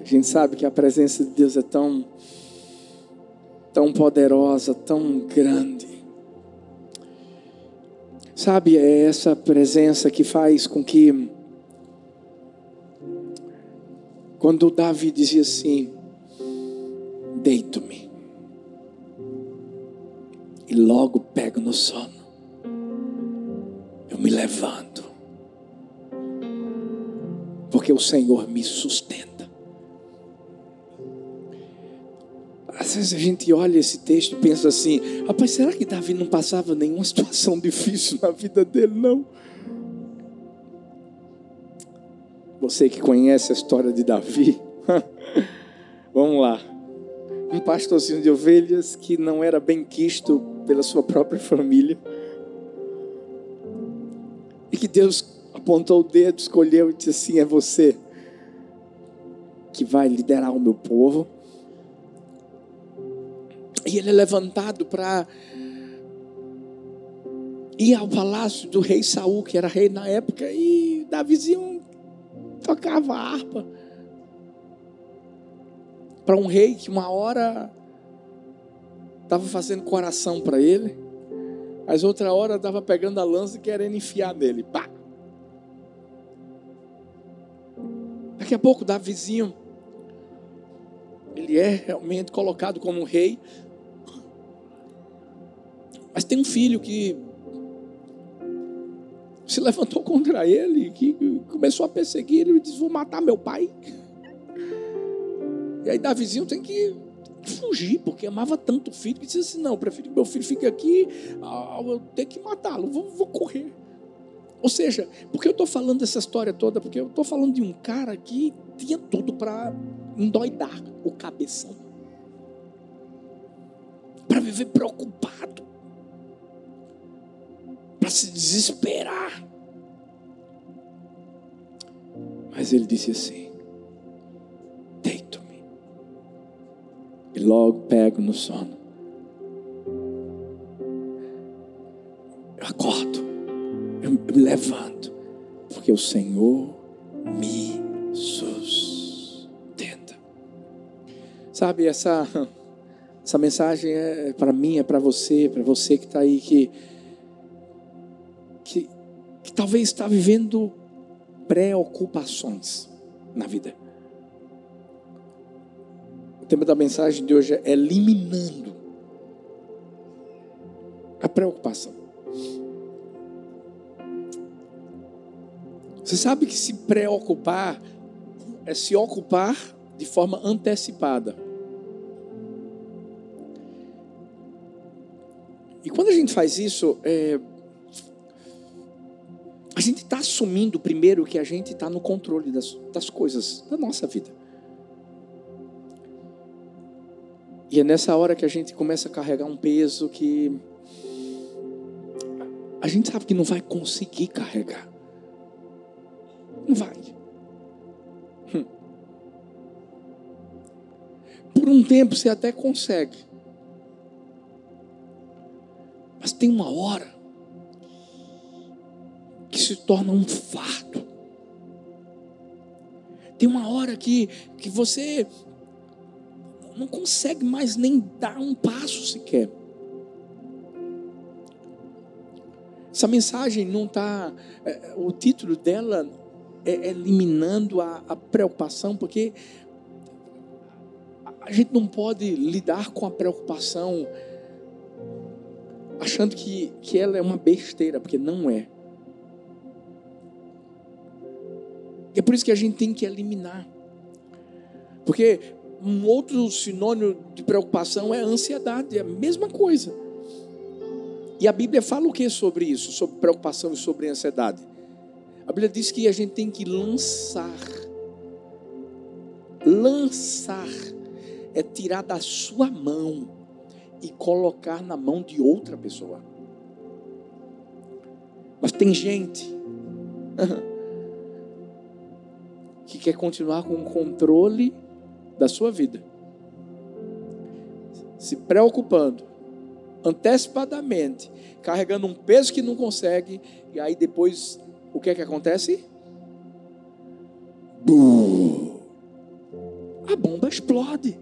A gente sabe que a presença de Deus é tão, tão poderosa, tão grande. Sabe, é essa presença que faz com que, quando Davi dizia assim: Deito-me, e logo pego no sono, eu me levanto, porque o Senhor me sustenta. Vezes a gente olha esse texto e pensa assim: rapaz, será que Davi não passava nenhuma situação difícil na vida dele? Não. Você que conhece a história de Davi, vamos lá. Um pastorzinho de ovelhas que não era bem quisto pela sua própria família. E que Deus apontou o dedo, escolheu e disse assim: é você que vai liderar o meu povo. Ele é levantado para ir ao palácio do rei Saul, que era rei na época, e Davizinho tocava harpa para um rei que uma hora estava fazendo coração para ele, mas outra hora estava pegando a lança e querendo enfiar nele. Pá! Daqui a pouco, Davizinho, ele é realmente colocado como um rei, mas tem um filho que se levantou contra ele, que começou a perseguir ele e disse: Vou matar meu pai. E aí Davizinho tem que fugir, porque amava tanto o filho, que disse assim: Não, prefiro que meu filho fique aqui, eu tenho que matá-lo, vou, vou correr. Ou seja, porque eu estou falando dessa história toda? Porque eu estou falando de um cara que tinha tudo para endoidar o cabeção, para viver preocupado para se desesperar. Mas ele disse assim: Deito-me. E logo pego no sono. Eu acordo. Eu, me levanto. Porque o Senhor me sustenta. Sabe, essa, essa mensagem é para mim, é para você, para você que está aí que, que talvez está vivendo preocupações na vida. O tema da mensagem de hoje é eliminando a preocupação. Você sabe que se preocupar é se ocupar de forma antecipada. E quando a gente faz isso, é, a gente está assumindo primeiro que a gente está no controle das, das coisas da nossa vida. E é nessa hora que a gente começa a carregar um peso que a gente sabe que não vai conseguir carregar. Não vai. Hum. Por um tempo você até consegue. Mas tem uma hora que se torna um fardo. Tem uma hora que, que você não consegue mais nem dar um passo sequer. Essa mensagem não está. É, o título dela é eliminando a, a preocupação, porque a gente não pode lidar com a preocupação achando que, que ela é uma besteira, porque não é. É por isso que a gente tem que eliminar. Porque um outro sinônimo de preocupação é ansiedade, é a mesma coisa. E a Bíblia fala o que sobre isso, sobre preocupação e sobre ansiedade? A Bíblia diz que a gente tem que lançar. Lançar é tirar da sua mão e colocar na mão de outra pessoa. Mas tem gente que quer continuar com o controle da sua vida, se preocupando antecipadamente, carregando um peso que não consegue, e aí depois o que é que acontece? bomba explode.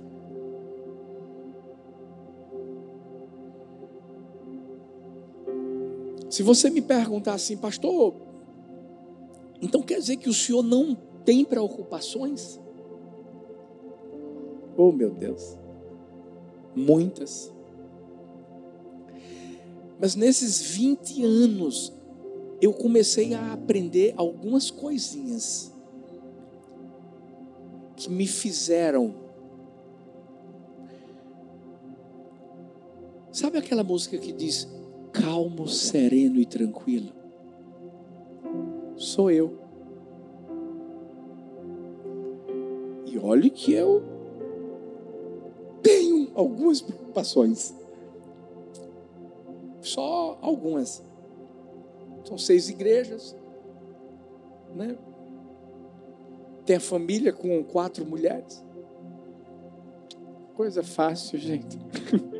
Se você me perguntar assim, pastor, então quer dizer que o senhor não tem preocupações? Oh, meu Deus. Muitas. Mas nesses 20 anos, eu comecei a aprender algumas coisinhas que me fizeram. Sabe aquela música que diz calmo, sereno e tranquilo? Sou eu. Olhe que eu tenho algumas preocupações. Só algumas. São seis igrejas, né? Tem a família com quatro mulheres. Coisa fácil, gente.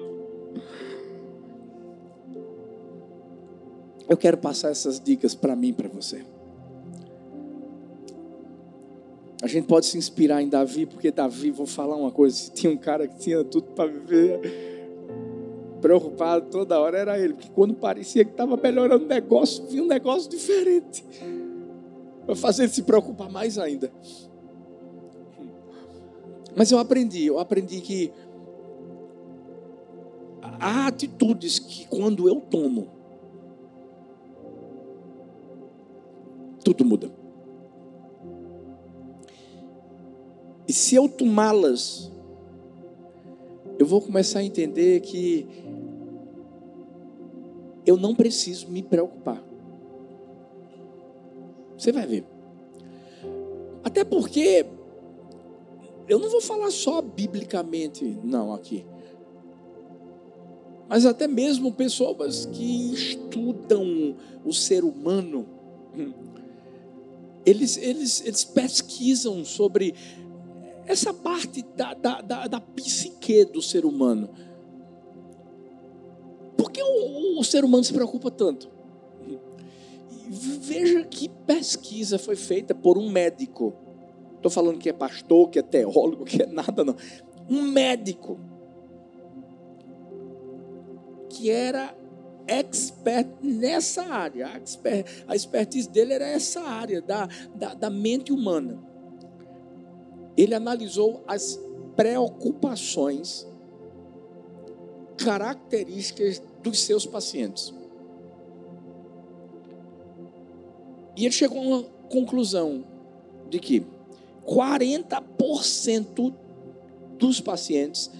Eu quero passar essas dicas para mim, para você. A gente pode se inspirar em Davi, porque Davi, vou falar uma coisa, tinha um cara que tinha tudo para viver preocupado toda hora, era ele, porque quando parecia que estava melhorando o negócio, vinha um negócio diferente. Para fazer ele se preocupar mais ainda. Mas eu aprendi, eu aprendi que há atitudes que quando eu tomo, tudo muda. E se eu tomá-las, eu vou começar a entender que eu não preciso me preocupar. Você vai ver. Até porque eu não vou falar só biblicamente, não, aqui. Mas até mesmo pessoas que estudam o ser humano, eles, eles, eles pesquisam sobre essa parte da, da, da, da psique do ser humano. Por que o, o ser humano se preocupa tanto? Veja que pesquisa foi feita por um médico. Estou falando que é pastor, que é teólogo, que é nada, não. Um médico que era expert nessa área. A, expert, a expertise dele era essa área da, da, da mente humana ele analisou as preocupações características dos seus pacientes. E ele chegou a uma conclusão de que 40% dos pacientes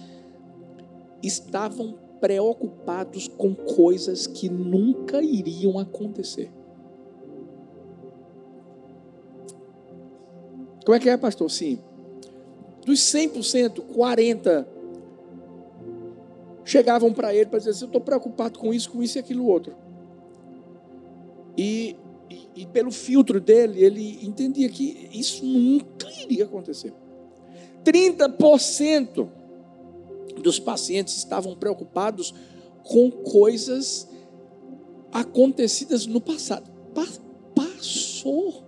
estavam preocupados com coisas que nunca iriam acontecer. Como é que é, pastor? Sim. Dos 100%, 40% chegavam para ele para dizer assim, eu estou preocupado com isso, com isso e aquilo outro. E, e, e, pelo filtro dele, ele entendia que isso nunca iria acontecer. 30% dos pacientes estavam preocupados com coisas acontecidas no passado. passou.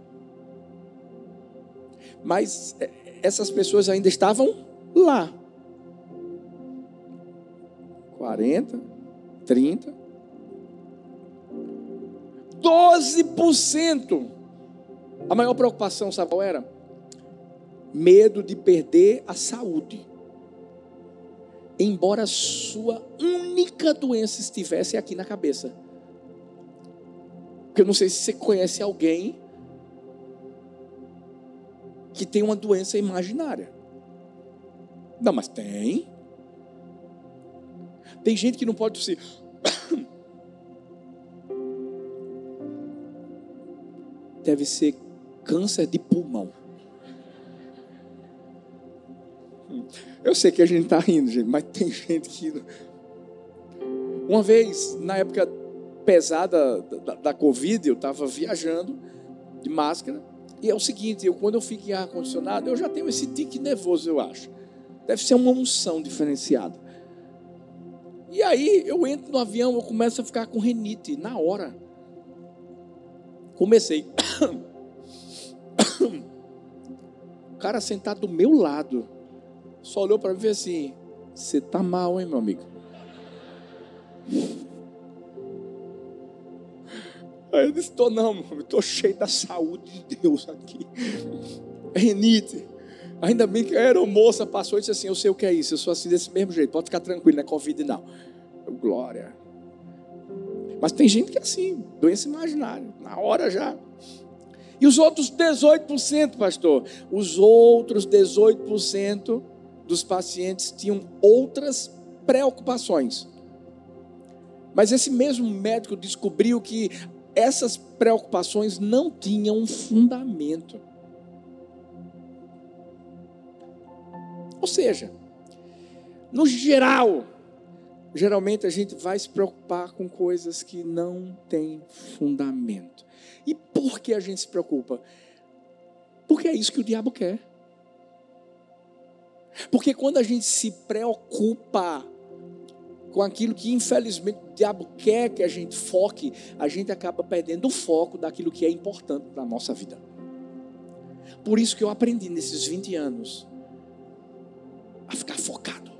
Mas é, essas pessoas ainda estavam lá. 40, 30, 12%. A maior preocupação, sabe qual era? Medo de perder a saúde. Embora a sua única doença estivesse aqui na cabeça. Porque eu não sei se você conhece alguém que tem uma doença imaginária. Não, mas tem. Tem gente que não pode tossir. Deve ser câncer de pulmão. Eu sei que a gente está rindo, gente, mas tem gente que. Uma vez, na época pesada da, da Covid, eu estava viajando de máscara. E é o seguinte, eu, quando eu fico em ar-condicionado, eu já tenho esse tique nervoso, eu acho. Deve ser uma unção diferenciada. E aí eu entro no avião, eu começo a ficar com renite na hora. Comecei. O cara sentado do meu lado. só olhou para mim e assim: Você tá mal, hein, meu amigo? Aí eu disse: Tô não, estou cheio da saúde de Deus aqui. Renite. Ainda bem que a aeromoça passou e disse assim: Eu sei o que é isso, eu sou assim desse mesmo jeito, pode ficar tranquilo, não é Covid, não. Eu, glória. Mas tem gente que é assim, doença imaginária, na hora já. E os outros 18%, pastor? Os outros 18% dos pacientes tinham outras preocupações. Mas esse mesmo médico descobriu que essas preocupações não tinham fundamento. Ou seja, no geral, geralmente a gente vai se preocupar com coisas que não têm fundamento. E por que a gente se preocupa? Porque é isso que o diabo quer. Porque quando a gente se preocupa com aquilo que infelizmente o diabo quer que a gente foque, a gente acaba perdendo o foco daquilo que é importante para a nossa vida. Por isso que eu aprendi nesses 20 anos a ficar focado.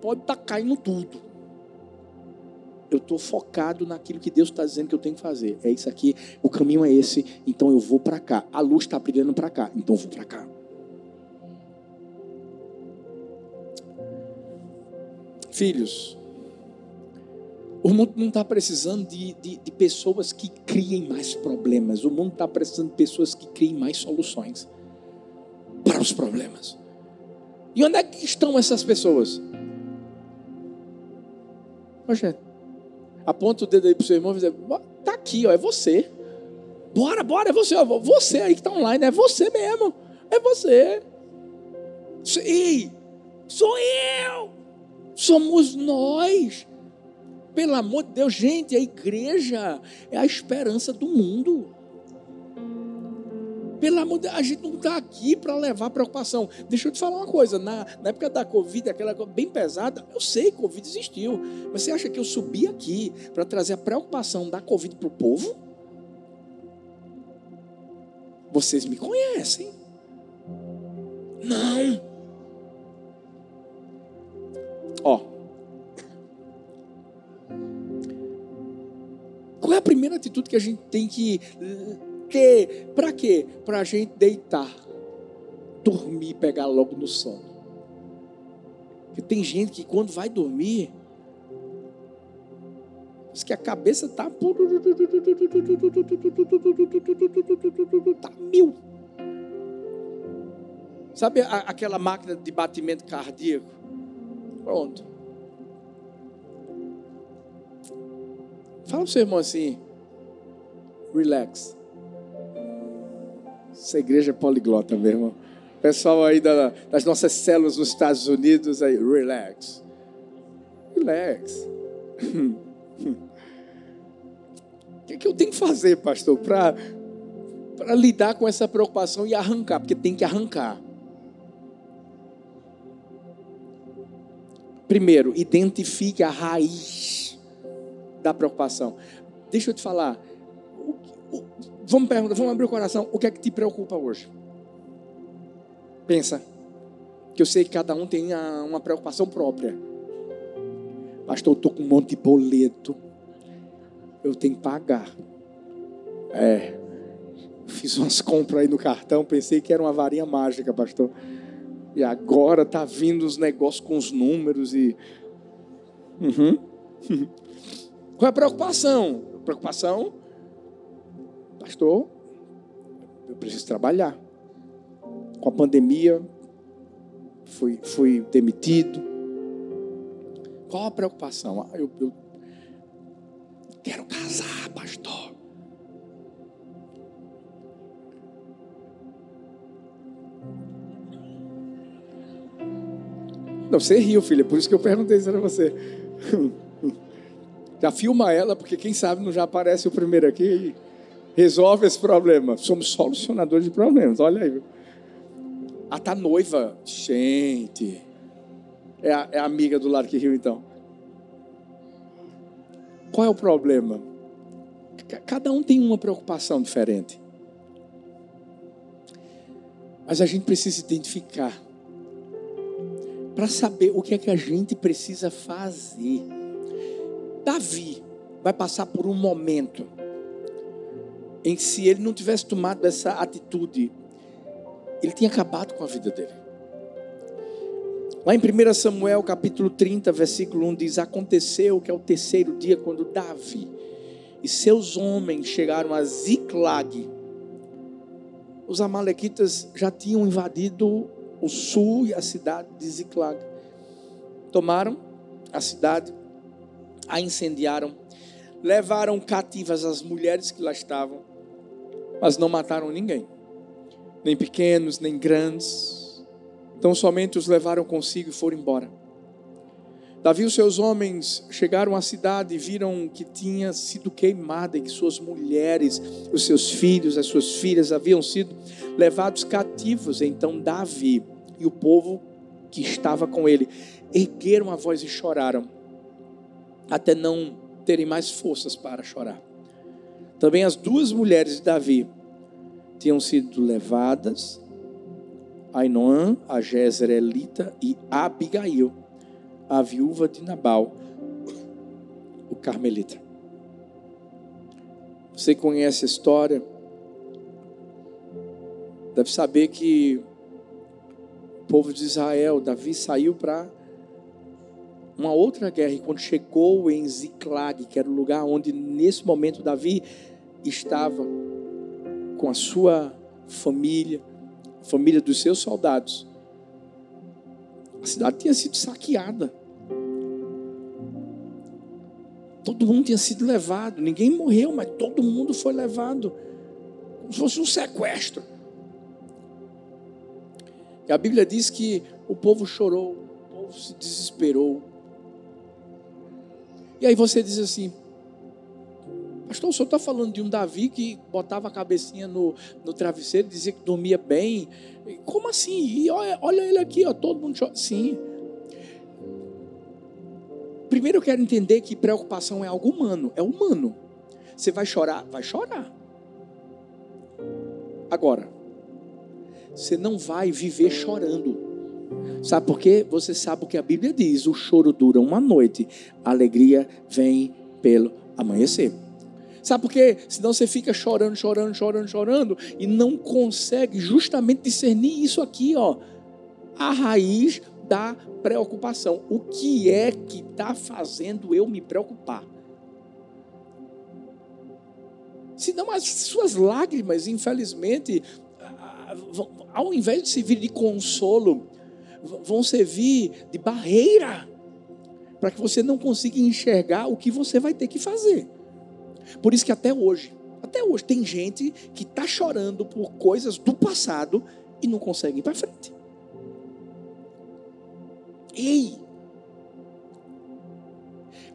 Pode estar tá caindo tudo. Eu estou focado naquilo que Deus está dizendo que eu tenho que fazer. É isso aqui, o caminho é esse, então eu vou para cá. A luz está brilhando para cá, então eu vou para cá. Filhos, o mundo não está precisando de, de, de, pessoas que criem mais problemas. O mundo está precisando de pessoas que criem mais soluções para os problemas. E onde é que estão essas pessoas? Poxa, aponta o dedo aí para o seu irmão e diz: está aqui, ó, é você. Bora, bora, é você. Ó, você aí que está online, é você mesmo. É você. Ei, sou eu. Somos nós. Pelo amor de Deus, gente, a igreja é a esperança do mundo. Pelo amor de Deus, a gente não está aqui para levar preocupação. Deixa eu te falar uma coisa: na, na época da Covid, aquela bem pesada, eu sei que Covid existiu. Mas você acha que eu subi aqui para trazer a preocupação da Covid para o povo? Vocês me conhecem. Não. Ó. Qual é a primeira atitude que a gente tem que quê? Para quê? Para a gente deitar, dormir e pegar logo no sono. Porque tem gente que quando vai dormir, diz que a cabeça está tá mil. Sabe aquela máquina de batimento cardíaco? Pronto. Fala o seu irmão assim, relax. Essa igreja é poliglota mesmo. Pessoal aí da, das nossas células nos Estados Unidos, aí, relax. Relax. O que, é que eu tenho que fazer, pastor, para lidar com essa preocupação e arrancar? Porque tem que arrancar. Primeiro, identifique a raiz da preocupação. Deixa eu te falar. O, o, Vamos perguntar, vamos abrir o coração. O que é que te preocupa hoje? Pensa. Que eu sei que cada um tem uma preocupação própria. Pastor, eu estou com um monte de boleto. Eu tenho que pagar. É. Fiz umas compras aí no cartão, pensei que era uma varinha mágica, pastor. E agora tá vindo os negócios com os números e. Uhum. Qual é a preocupação? Preocupação pastor, eu preciso trabalhar. Com a pandemia, fui, fui demitido. Qual a preocupação? Ah, eu, eu quero casar, Não, você riu, filha, por isso que eu perguntei isso para você. Já filma ela, porque quem sabe não já aparece o primeiro aqui resolve esse problema. Somos solucionadores de problemas, olha aí. Ah, tá noiva. Gente. É, a, é a amiga do lado que riu, então. Qual é o problema? Cada um tem uma preocupação diferente. Mas a gente precisa identificar para saber o que é que a gente precisa fazer. Davi vai passar por um momento em que se ele não tivesse tomado essa atitude, ele tinha acabado com a vida dele. Lá em 1 Samuel capítulo 30, versículo 1 diz: Aconteceu que é o terceiro dia, quando Davi e seus homens chegaram a Ziclag, os amalequitas já tinham invadido o sul e a cidade de Ziclag. Tomaram a cidade, a incendiaram, levaram cativas as mulheres que lá estavam, mas não mataram ninguém, nem pequenos, nem grandes. Então somente os levaram consigo e foram embora. Davi e os seus homens chegaram à cidade e viram que tinha sido queimada e que suas mulheres, os seus filhos, as suas filhas haviam sido levados cativos. Então Davi e o povo que estava com ele ergueram a voz e choraram, até não terem mais forças para chorar. Também as duas mulheres de Davi tinham sido levadas, Ainoã, a Jezreelita e Abigail, a viúva de Nabal, o carmelita. Você conhece a história, deve saber que povo de Israel, Davi saiu para uma outra guerra, e quando chegou em Ziklag, que era o lugar onde nesse momento Davi estava com a sua família, família dos seus soldados, a cidade tinha sido saqueada. Todo mundo tinha sido levado, ninguém morreu, mas todo mundo foi levado, como se fosse um sequestro. E a Bíblia diz que o povo chorou, o povo se desesperou. E aí você diz assim, pastor, o senhor está falando de um Davi que botava a cabecinha no, no travesseiro, dizia que dormia bem. Como assim? E olha, olha ele aqui, ó, todo mundo chora. Sim. Primeiro eu quero entender que preocupação é algo humano, é humano. Você vai chorar? Vai chorar. Agora, você não vai viver chorando. Sabe por quê? Você sabe o que a Bíblia diz: o choro dura uma noite, a alegria vem pelo amanhecer. Sabe por quê? Senão você fica chorando, chorando, chorando, chorando e não consegue justamente discernir isso aqui, ó. A raiz da preocupação. O que é que está fazendo eu me preocupar? Senão as suas lágrimas, infelizmente, ao invés de servir de consolo, vão servir de barreira para que você não consiga enxergar o que você vai ter que fazer. Por isso que até hoje, até hoje tem gente que está chorando por coisas do passado e não consegue ir para frente. Ei!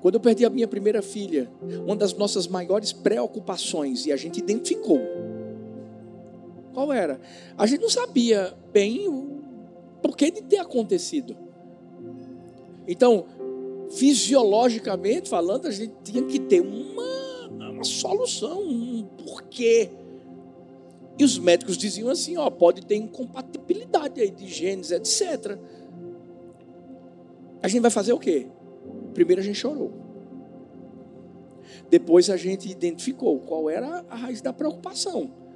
Quando eu perdi a minha primeira filha, uma das nossas maiores preocupações, e a gente identificou, qual era? A gente não sabia bem o porquê de ter acontecido. Então, fisiologicamente falando, a gente tinha que ter uma, uma solução, um porquê. E os médicos diziam assim: ó, pode ter incompatibilidade aí de genes, etc. A gente vai fazer o quê? Primeiro a gente chorou. Depois a gente identificou qual era a raiz da preocupação.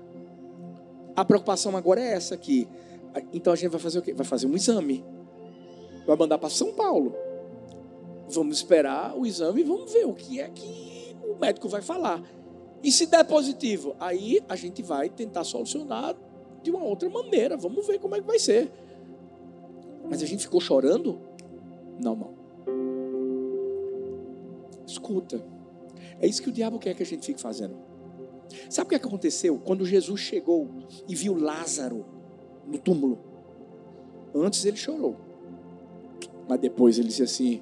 A preocupação agora é essa aqui. Então a gente vai fazer o quê? Vai fazer um exame. Vai mandar para São Paulo. Vamos esperar o exame e vamos ver o que é que o médico vai falar. E se der positivo, aí a gente vai tentar solucionar de uma outra maneira. Vamos ver como é que vai ser. Mas a gente ficou chorando? Não, não. Escuta. É isso que o diabo quer que a gente fique fazendo. Sabe o que aconteceu? Quando Jesus chegou e viu Lázaro no túmulo, antes ele chorou, mas depois ele disse assim: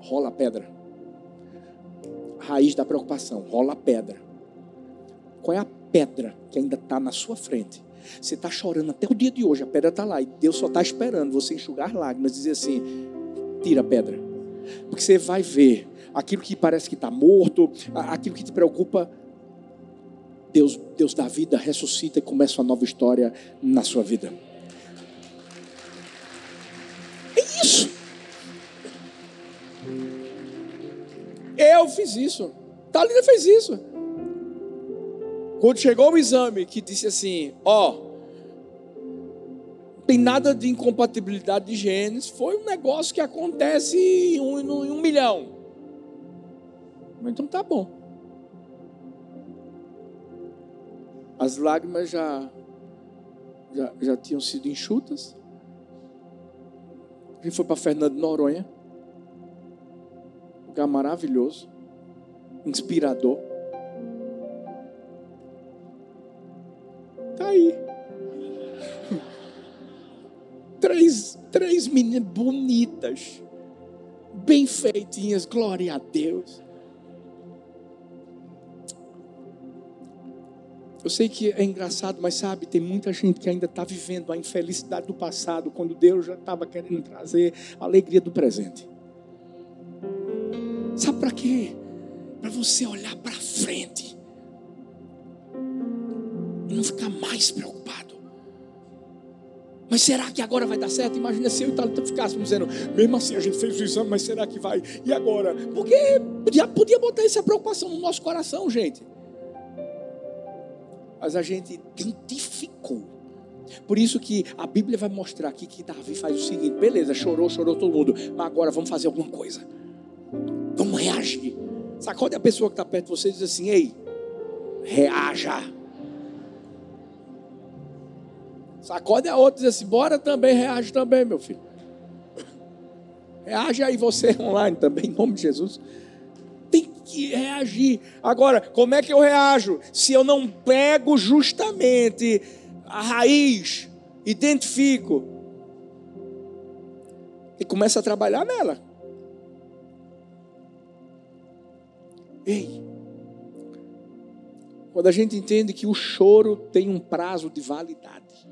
rola a pedra. Raiz da preocupação, rola a pedra. Qual é a pedra que ainda está na sua frente? Você está chorando até o dia de hoje, a pedra está lá, e Deus só está esperando você enxugar lágrimas e dizer assim: tira a pedra. Porque você vai ver aquilo que parece que está morto, aquilo que te preocupa, Deus, Deus da vida, ressuscita e começa uma nova história na sua vida. É isso. Eu fiz isso. Talina fez isso. Quando chegou o exame que disse assim, ó, tem nada de incompatibilidade de genes, foi um negócio que acontece em um, em um milhão. Então tá bom. As lágrimas já, já, já tinham sido enxutas. A gente foi para Fernando Noronha. Lugar maravilhoso. Inspirador. Tá aí. Três, três meninas bonitas. Bem feitinhas. Glória a Deus. Eu sei que é engraçado, mas sabe, tem muita gente que ainda está vivendo a infelicidade do passado, quando Deus já estava querendo trazer a alegria do presente. Sabe para quê? Para você olhar para frente e não ficar mais preocupado. Mas será que agora vai dar certo? Imagina se eu e Thalita ficássemos dizendo, mesmo assim a gente fez o exame, mas será que vai? E agora? Porque podia, podia botar essa preocupação no nosso coração, gente mas a gente identificou. Por isso que a Bíblia vai mostrar aqui que Davi faz o seguinte: beleza, chorou, chorou todo mundo, mas agora vamos fazer alguma coisa. Vamos reagir. Sacode a pessoa que está perto de você e diz assim: ei, reaja. Sacode a outra e diz assim: bora também, reage também, meu filho. Reage aí você online também, em nome de Jesus que reagir. Agora, como é que eu reajo? Se eu não pego justamente a raiz, identifico e começo a trabalhar nela. Ei, quando a gente entende que o choro tem um prazo de validade,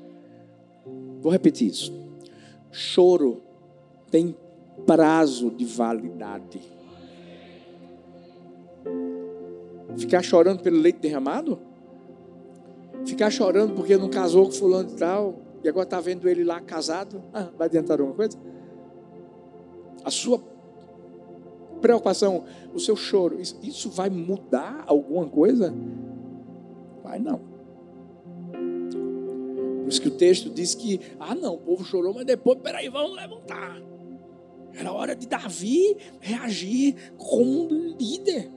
vou repetir isso: choro tem prazo de validade. Ficar chorando pelo leite derramado? Ficar chorando porque não casou com fulano e tal, e agora está vendo ele lá casado? Ah, vai adiantar alguma coisa? A sua preocupação, o seu choro, isso, vai mudar alguma coisa? Vai não. Por isso que o texto diz que, ah não, o povo chorou, mas depois, peraí, vamos levantar. Era hora de Davi reagir como um líder.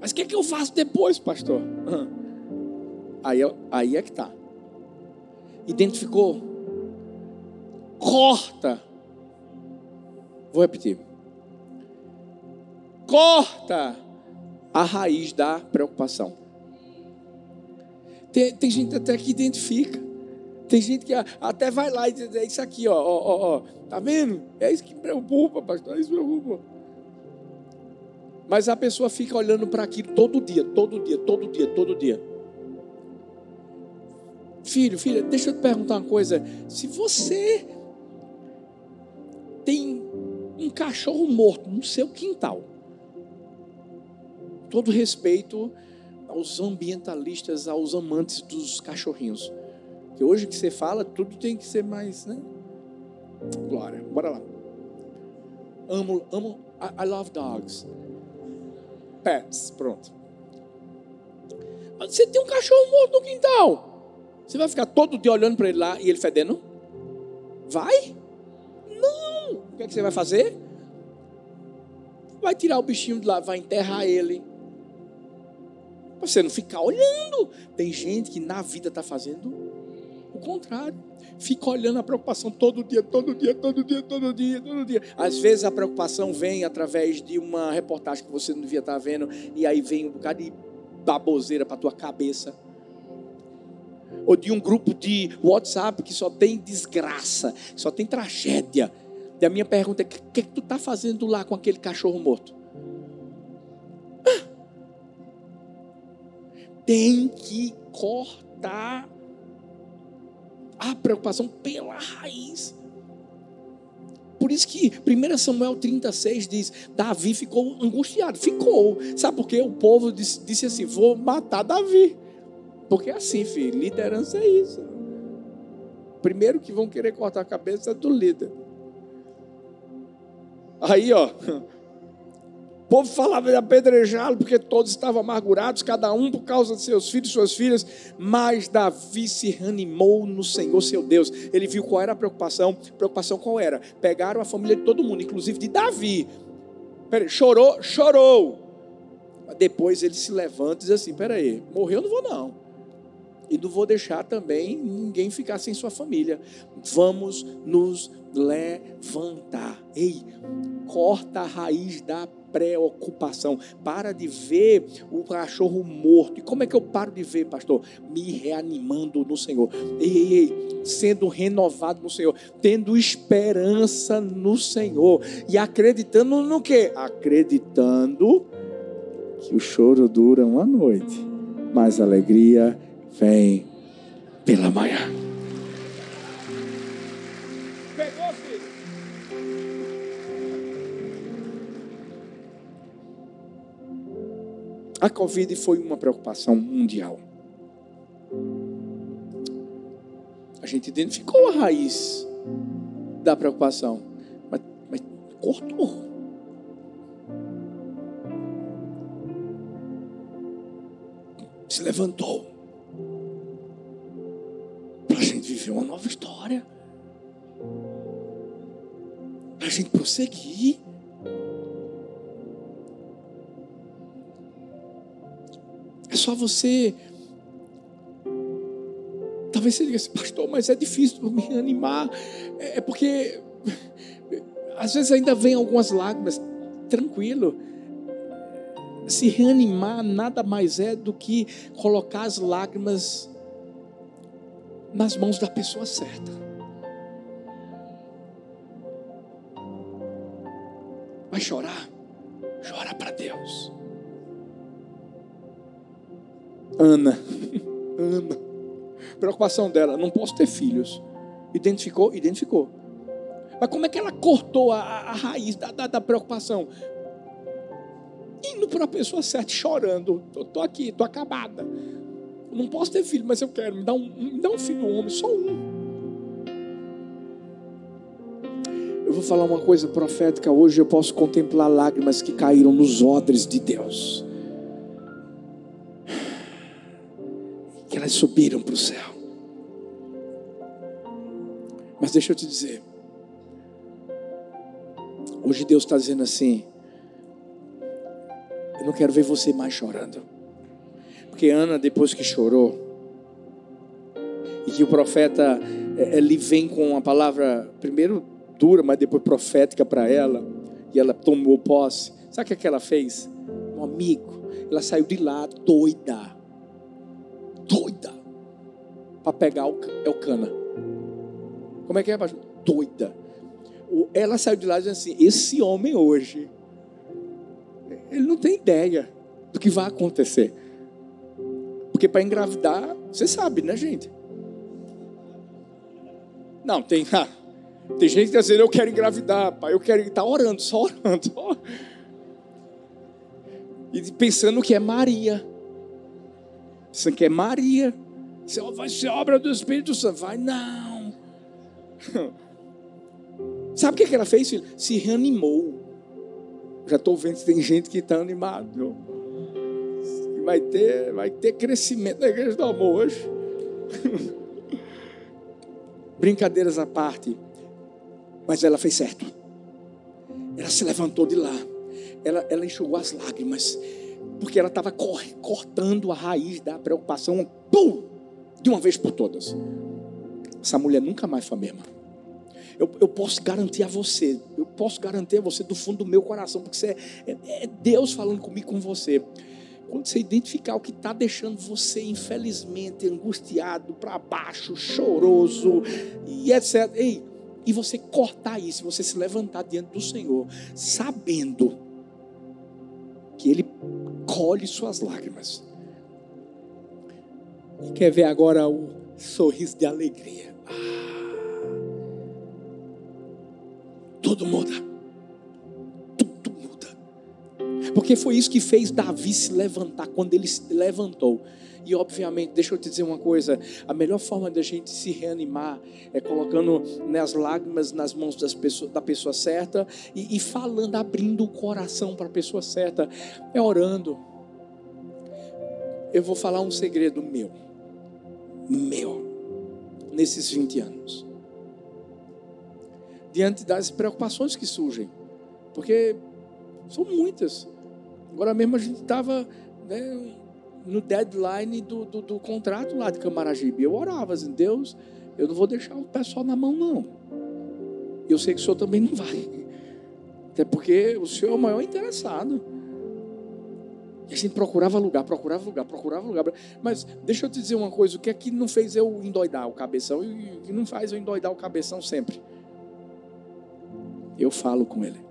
Mas o que, é que eu faço depois, pastor? Aí, aí é que está. Identificou? Corta. Vou repetir. Corta a raiz da preocupação. Tem, tem gente até que identifica. Tem gente que até vai lá e diz: é isso aqui, ó, ó, ó. Tá vendo? É isso que me preocupa, pastor. É isso que me preocupa. Mas a pessoa fica olhando para aquilo todo dia, todo dia, todo dia, todo dia. Filho, filha, deixa eu te perguntar uma coisa. Se você tem um cachorro morto no seu quintal, todo respeito aos ambientalistas, aos amantes dos cachorrinhos. Que hoje que você fala, tudo tem que ser mais, né? Glória. Bora lá. Amo, amo, I, I love dogs pets. Pronto. Mas você tem um cachorro morto no quintal. Você vai ficar todo dia olhando para ele lá e ele fedendo? Vai? Não. O que, é que você vai fazer? Vai tirar o bichinho de lá, vai enterrar ele. Você não ficar olhando. Tem gente que na vida está fazendo contrário fica olhando a preocupação todo dia, todo dia, todo dia, todo dia, todo dia. Às vezes a preocupação vem através de uma reportagem que você não devia estar vendo, e aí vem um bocado de baboseira para tua cabeça. Ou de um grupo de WhatsApp que só tem desgraça, só tem tragédia. E a minha pergunta é: o que, que, que tu está fazendo lá com aquele cachorro morto? Tem que cortar a preocupação pela raiz. Por isso que 1 Samuel 36 diz: Davi ficou angustiado. Ficou. Sabe por quê? O povo disse, disse assim: vou matar Davi. Porque é assim, filho, liderança é isso. Primeiro que vão querer cortar a cabeça do líder. Aí, ó. Povo falava de apedrejá-lo porque todos estavam amargurados, cada um por causa de seus filhos e suas filhas. Mas Davi se reanimou no Senhor seu Deus. Ele viu qual era a preocupação. Preocupação qual era? Pegaram a família de todo mundo, inclusive de Davi. Peraí, chorou, chorou. Depois ele se levanta e diz assim: peraí, morreu, não vou não. E não vou deixar também ninguém ficar sem sua família. Vamos nos levantar. Ei, corta a raiz da preocupação. Para de ver o cachorro morto. E como é que eu paro de ver, pastor? Me reanimando no Senhor. Ei, ei, ei, sendo renovado no Senhor, tendo esperança no Senhor e acreditando no quê? Acreditando que o choro dura uma noite, mas a alegria vem pela manhã. A Covid foi uma preocupação mundial. A gente identificou a raiz da preocupação, mas, mas cortou. Se levantou viver uma nova história, para a gente prosseguir. É só você. Talvez você diga assim, pastor, mas é difícil me animar. É, é porque às vezes ainda vem algumas lágrimas. Tranquilo. Se reanimar nada mais é do que colocar as lágrimas nas mãos da pessoa certa. Vai chorar? Chora para Deus. Ana. Ana. Preocupação dela, não posso ter filhos. Identificou? Identificou. Mas como é que ela cortou a, a raiz da, da, da, preocupação? Indo para a pessoa certa, chorando. Estou aqui, estou acabada. Não posso ter filho, mas eu quero. Me dá um, me dá um filho homem, só um. Eu vou falar uma coisa profética hoje. Eu posso contemplar lágrimas que caíram nos odres de Deus. que elas subiram para o céu. Mas deixa eu te dizer, hoje Deus está dizendo assim: eu não quero ver você mais chorando, porque Ana, depois que chorou, e que o profeta ele vem com uma palavra primeiro dura, mas depois profética para ela, e ela tomou posse. Sabe o que ela fez? Um amigo, ela saiu de lá doida doida para pegar o Elcana. Como é que é, pastor? Doida. Ela saiu de lá dizendo assim: esse homem hoje, ele não tem ideia do que vai acontecer. Porque para engravidar, você sabe, né, gente? Não, tem. Ah, tem gente que está dizendo, eu quero engravidar, pai, eu quero estar tá orando, só orando. E pensando que é Maria. Você quer Maria? Você vai ser obra do Espírito Santo? Vai, não. Sabe o que ela fez, filho? Se reanimou. Já estou vendo que tem gente que está animado. Vai ter, vai ter crescimento na igreja do amor hoje. Brincadeiras à parte. Mas ela fez certo. Ela se levantou de lá. Ela, ela enxugou as lágrimas porque ela estava cortando a raiz da preocupação, pum, de uma vez por todas. Essa mulher nunca mais foi a mesma. Eu, eu, posso garantir a você, eu posso garantir a você do fundo do meu coração, porque é, é, é Deus falando comigo com você. Quando você identificar o que está deixando você, infelizmente, angustiado, para baixo, choroso, e etc. Ei, e você cortar isso, você se levantar diante do Senhor, sabendo que Ele colhe suas lágrimas. E quer ver agora o sorriso de alegria. Ah, tudo muda. Porque foi isso que fez Davi se levantar quando ele se levantou. E obviamente, deixa eu te dizer uma coisa: a melhor forma da gente se reanimar é colocando as lágrimas nas mãos das da pessoa certa e, e falando, abrindo o coração para a pessoa certa, é orando. Eu vou falar um segredo meu, meu, nesses 20 anos, diante das preocupações que surgem, porque são muitas. Agora mesmo a gente estava né, no deadline do, do, do, contrato lá de Camaragibe. Eu orava assim, Deus, eu não vou deixar o pessoal na mão, não. Eu sei que o senhor também não vai. Até porque o senhor é o maior interessado. E a gente procurava lugar, procurava lugar, procurava lugar. Mas deixa eu te dizer uma coisa: o que é que não fez eu endoidar o cabeção e o que não faz eu endoidar o cabeção sempre? Eu falo com ele.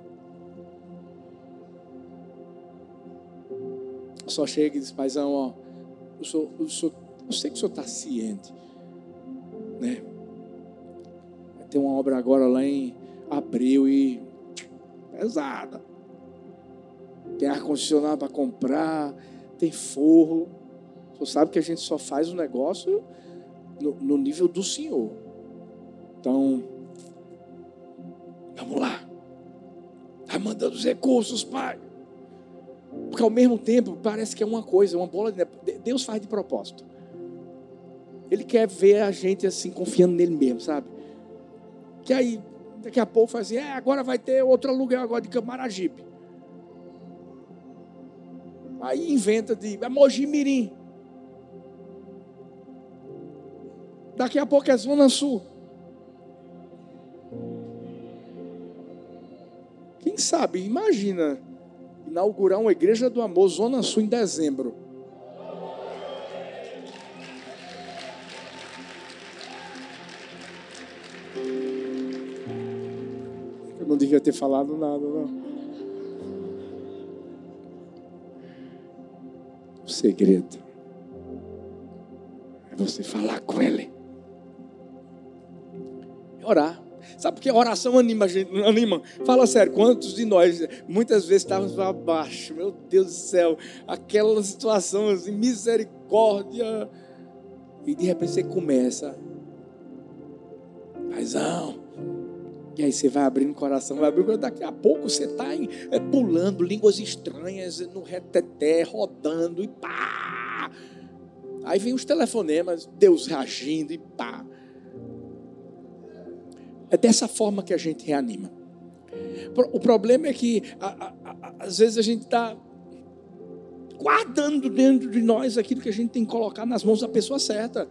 Só chega e diz, paizão, ó, eu, sou, eu, sou, eu sei que o senhor está ciente, né? Tem uma obra agora lá em Abril e pesada. Tem ar-condicionado para comprar, tem forro. Você sabe que a gente só faz o negócio no, no nível do Senhor. Então, vamos lá. Está mandando os recursos, Pai. Porque ao mesmo tempo parece que é uma coisa, uma bola de Deus faz de propósito. Ele quer ver a gente assim, confiando nele mesmo, sabe? Que aí, daqui a pouco faz assim, é, agora vai ter outro aluguel agora de Camaragipe. Aí inventa de é Mogi Mirim. Daqui a pouco é Zona Sul. Quem sabe, imagina inaugurar uma igreja do amor, Zona Sul, em dezembro. Eu não devia ter falado nada, não. O segredo é você falar com Ele. Orar. Sabe por que oração anima, anima? Fala sério, quantos de nós muitas vezes estávamos para baixo, meu Deus do céu, aquela situação assim, misericórdia, e de repente você começa, paizão, e aí você vai abrindo o coração, vai abrindo, daqui a pouco você está é, pulando línguas estranhas no reteté, rodando e pá. Aí vem os telefonemas, Deus reagindo e pá. É dessa forma que a gente reanima. O problema é que a, a, a, às vezes a gente está guardando dentro de nós aquilo que a gente tem que colocar nas mãos da pessoa certa.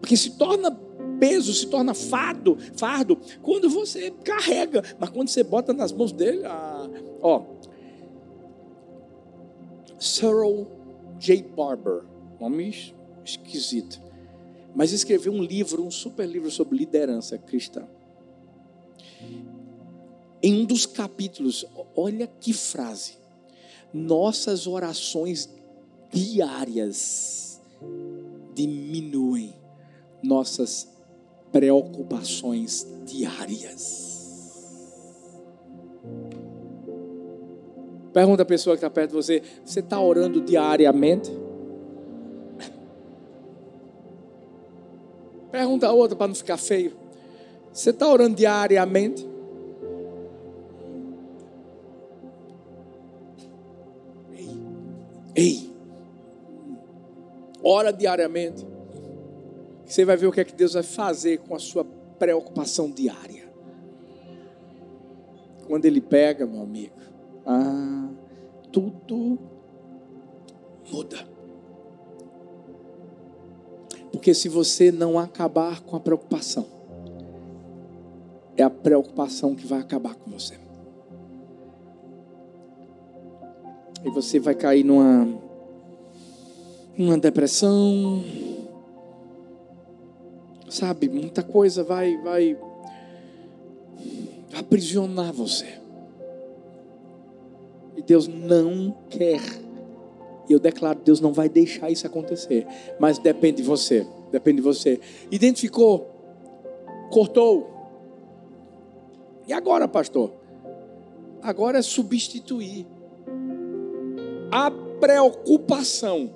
Porque se torna peso, se torna fardo, fardo quando você carrega, mas quando você bota nas mãos dele, ah, ó, Cyril J. Barber, nome esquisito mas escreveu um livro, um super livro sobre liderança cristã. Em um dos capítulos, olha que frase: nossas orações diárias diminuem nossas preocupações diárias. Pergunta a pessoa que está perto de você: você está orando diariamente? Pergunta a outra para não ficar feio. Você está orando diariamente? Ei, ei, ora diariamente. Você vai ver o que é que Deus vai fazer com a sua preocupação diária. Quando Ele pega, meu amigo, ah, tudo muda. Porque se você não acabar com a preocupação, é a preocupação que vai acabar com você. E você vai cair numa, numa depressão. Sabe, muita coisa vai, vai aprisionar você. E Deus não quer e eu declaro, Deus não vai deixar isso acontecer. Mas depende de você. Depende de você. Identificou. Cortou. E agora, pastor? agora é substituir a preocupação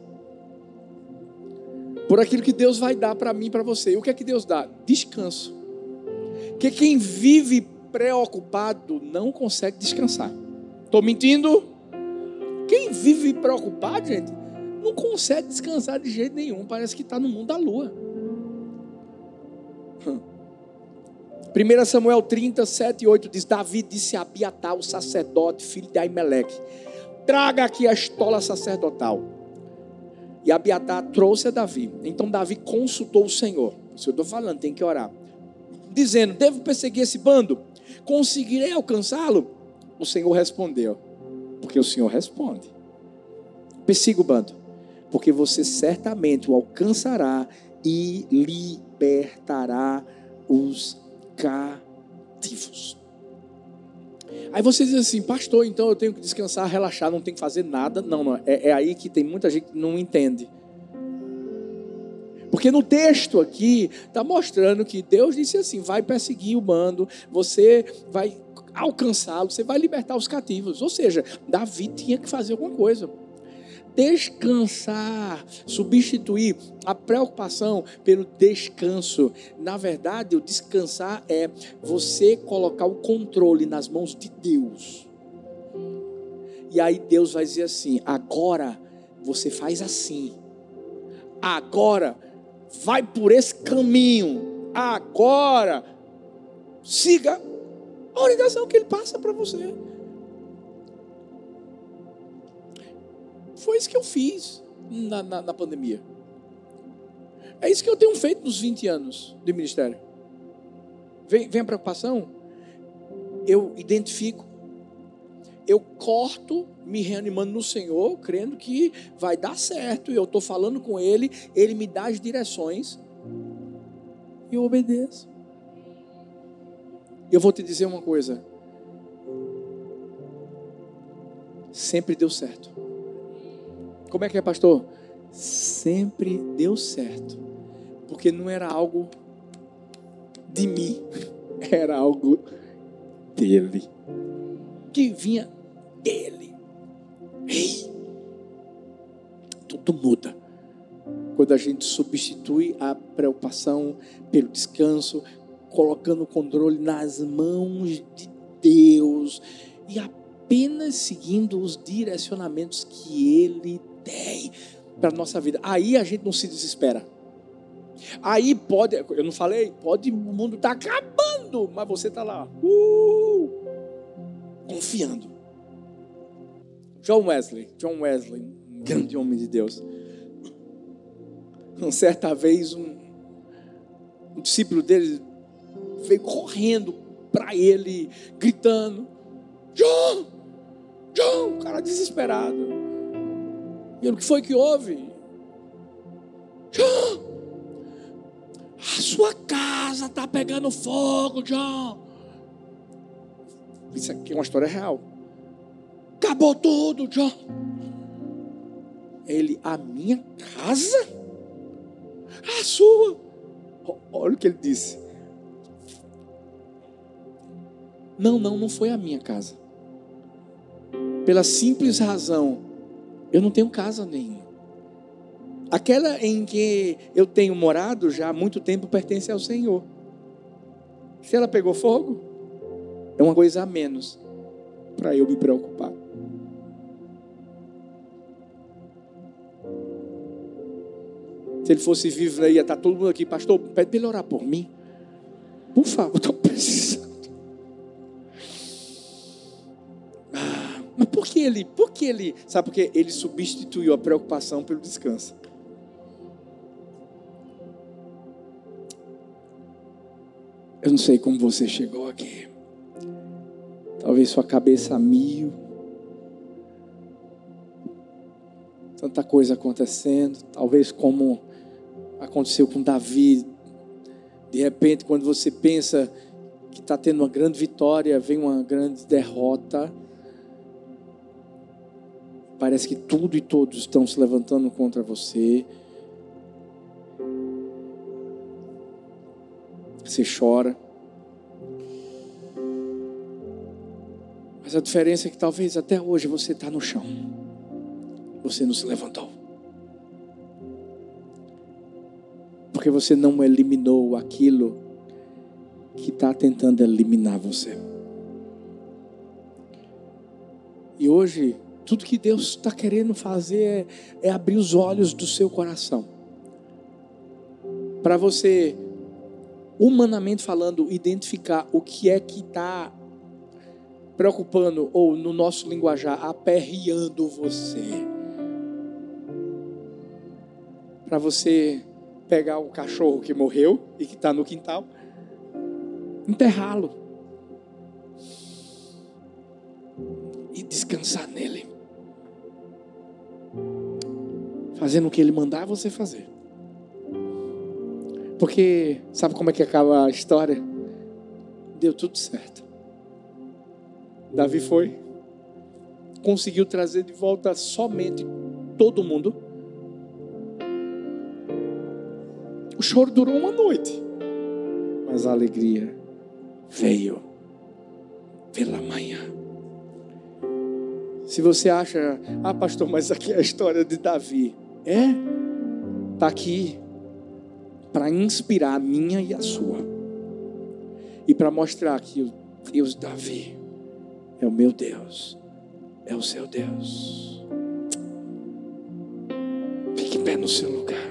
por aquilo que Deus vai dar para mim para você. E o que é que Deus dá? Descanso. Que quem vive preocupado não consegue descansar. Estou mentindo? Quem vive preocupado, gente, não consegue descansar de jeito nenhum. Parece que está no mundo da lua. 1 Samuel 30, 7 e 8 diz: Davi disse a Abiatar, o sacerdote, filho de Aimeleque: Traga aqui a estola sacerdotal. E Abiatar trouxe a Davi. Então Davi consultou o Senhor. Isso eu estou falando, tem que orar. Dizendo: Devo perseguir esse bando? Conseguirei alcançá-lo? O Senhor respondeu: Porque o Senhor responde. Persiga o bando, porque você certamente o alcançará e libertará os cativos. Aí você diz assim, pastor, então eu tenho que descansar, relaxar, não tenho que fazer nada. Não, não. É, é aí que tem muita gente que não entende. Porque no texto aqui está mostrando que Deus disse assim: vai perseguir o bando, você vai alcançá-lo, você vai libertar os cativos. Ou seja, Davi tinha que fazer alguma coisa descansar, substituir a preocupação pelo descanso. Na verdade, o descansar é você colocar o controle nas mãos de Deus. E aí Deus vai dizer assim: agora você faz assim, agora vai por esse caminho, agora siga a orientação que Ele passa para você. Foi isso que eu fiz na, na, na pandemia. É isso que eu tenho feito nos 20 anos de ministério. Vem, vem a preocupação, eu identifico, eu corto, me reanimando no Senhor, crendo que vai dar certo. Eu estou falando com Ele, Ele me dá as direções e eu obedeço. Eu vou te dizer uma coisa: sempre deu certo. Como é que é, pastor? Sempre deu certo. Porque não era algo de mim, era algo dele. Que vinha dele. Ei! Tudo muda. Quando a gente substitui a preocupação pelo descanso, colocando o controle nas mãos de Deus e apenas seguindo os direcionamentos que Ele tem para nossa vida. Aí a gente não se desespera. Aí pode, eu não falei, pode, o mundo está acabando, mas você está lá, uh, confiando. John Wesley, John Wesley, um grande homem de Deus. Uma certa vez, um, um discípulo dele veio correndo para ele, gritando: John, John, cara desesperado. E o que foi que houve? John, a sua casa está pegando fogo, John. Isso aqui é uma história real. Acabou tudo, John. Ele, a minha casa? A sua? Olha o que ele disse. Não, não, não foi a minha casa. Pela simples razão eu não tenho casa nenhuma. Aquela em que eu tenho morado já há muito tempo pertence ao Senhor. Se ela pegou fogo, é uma coisa a menos para eu me preocupar. Se ele fosse vivo, ia estar todo mundo aqui, pastor, pede para ele orar por mim. Por favor, ele? Por que ele? Sabe por quê? Ele substituiu a preocupação pelo descanso. Eu não sei como você chegou aqui. Talvez sua cabeça mil. Tanta coisa acontecendo. Talvez como aconteceu com Davi. De repente, quando você pensa que está tendo uma grande vitória, vem uma grande derrota. Parece que tudo e todos estão se levantando contra você. Você chora. Mas a diferença é que talvez até hoje você está no chão. Você não se levantou. Porque você não eliminou aquilo que está tentando eliminar você. E hoje, tudo que Deus está querendo fazer é, é abrir os olhos do seu coração. Para você, humanamente falando, identificar o que é que está preocupando, ou no nosso linguajar, aperreando você. Para você pegar o cachorro que morreu e que está no quintal, enterrá-lo e descansar nele, fazendo o que ele mandar você fazer. Porque sabe como é que acaba a história? Deu tudo certo. Davi foi, conseguiu trazer de volta somente todo mundo. O choro durou uma noite, mas a alegria veio pela manhã. Se você acha, ah, pastor, mas aqui é a história de Davi. É, está aqui para inspirar a minha e a sua. E para mostrar que o Deus Davi é o meu Deus, é o seu Deus. Fique em pé no seu lugar.